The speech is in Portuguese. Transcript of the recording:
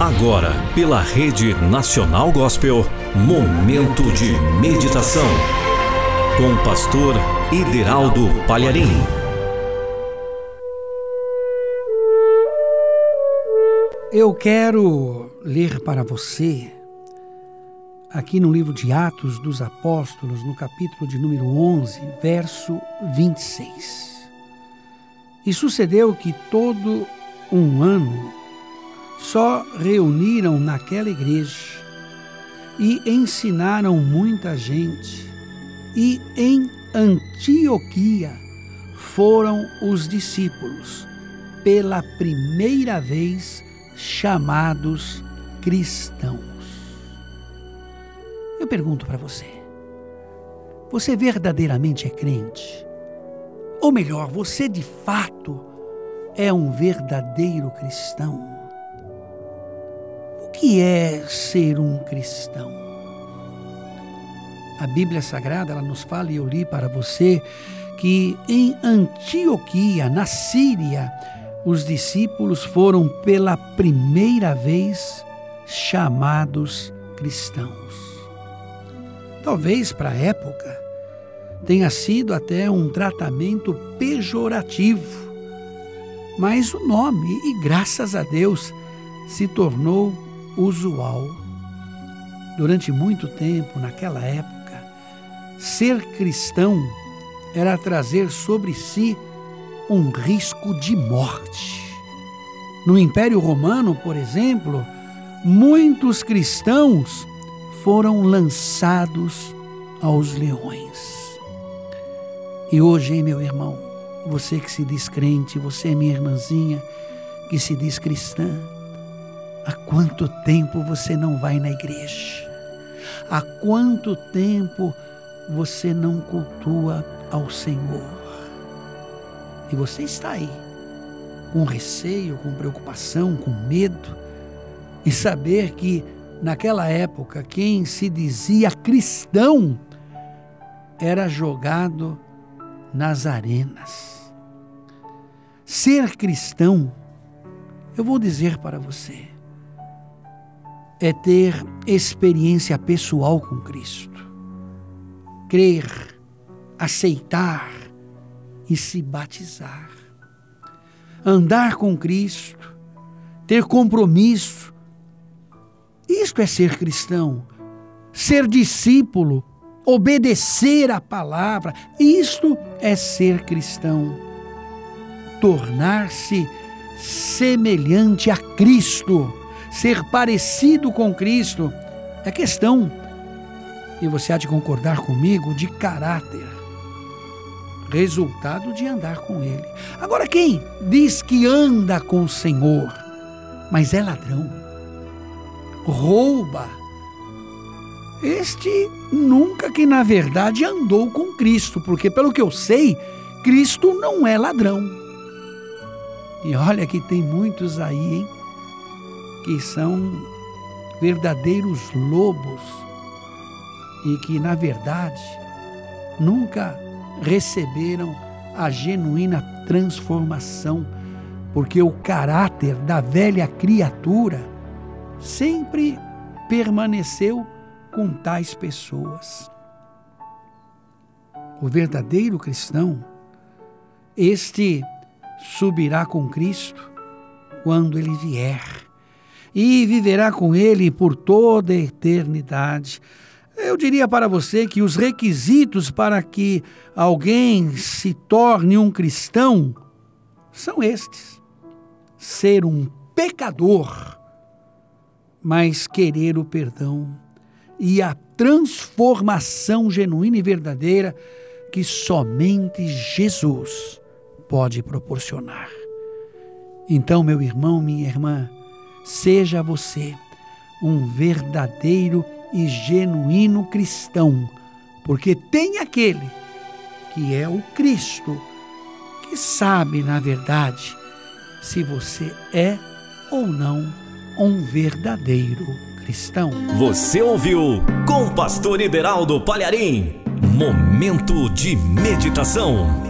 Agora, pela Rede Nacional Gospel, Momento de Meditação. Com o pastor Ideraldo Palharim. Eu quero ler para você, aqui no livro de Atos dos Apóstolos, no capítulo de número 11, verso 26. E sucedeu que todo um ano só reuniram naquela igreja e ensinaram muita gente. E em Antioquia foram os discípulos, pela primeira vez chamados cristãos. Eu pergunto para você: você verdadeiramente é crente? Ou melhor, você de fato é um verdadeiro cristão? Que é ser um cristão? A Bíblia Sagrada ela nos fala, e eu li para você, que em Antioquia, na Síria, os discípulos foram pela primeira vez chamados cristãos. Talvez para a época tenha sido até um tratamento pejorativo, mas o nome, e graças a Deus, se tornou usual. Durante muito tempo, naquela época, ser cristão era trazer sobre si um risco de morte. No Império Romano, por exemplo, muitos cristãos foram lançados aos leões. E hoje, meu irmão, você que se diz crente, você, minha irmãzinha, que se diz cristã, quanto tempo você não vai na igreja? Há quanto tempo você não cultua ao Senhor? E você está aí, com receio, com preocupação, com medo, e saber que naquela época quem se dizia cristão era jogado nas arenas. Ser cristão, eu vou dizer para você, é ter experiência pessoal com Cristo, crer, aceitar e se batizar, andar com Cristo, ter compromisso. Isto é ser cristão, ser discípulo obedecer a palavra. Isto é ser cristão. Tornar-se semelhante a Cristo, ser parecido com Cristo, é questão, e você há de concordar comigo, de caráter, resultado de andar com Ele. Agora, quem diz que anda com o Senhor, mas é ladrão, rouba, este nunca que na verdade andou com Cristo, porque pelo que eu sei, Cristo não é ladrão. E olha que tem muitos aí, hein, que são verdadeiros lobos e que na verdade nunca receberam a genuína transformação, porque o caráter da velha criatura sempre permaneceu com tais pessoas. O verdadeiro cristão, este subirá com Cristo quando ele vier e viverá com ele por toda a eternidade. Eu diria para você que os requisitos para que alguém se torne um cristão são estes: ser um pecador, mas querer o perdão e a transformação genuína e verdadeira que somente Jesus pode proporcionar. Então, meu irmão, minha irmã, seja você um verdadeiro e genuíno cristão, porque tem aquele que é o Cristo que sabe, na verdade, se você é ou não um verdadeiro cristão. Você ouviu com o pastor Ideraldo Palharim. Momento de meditação.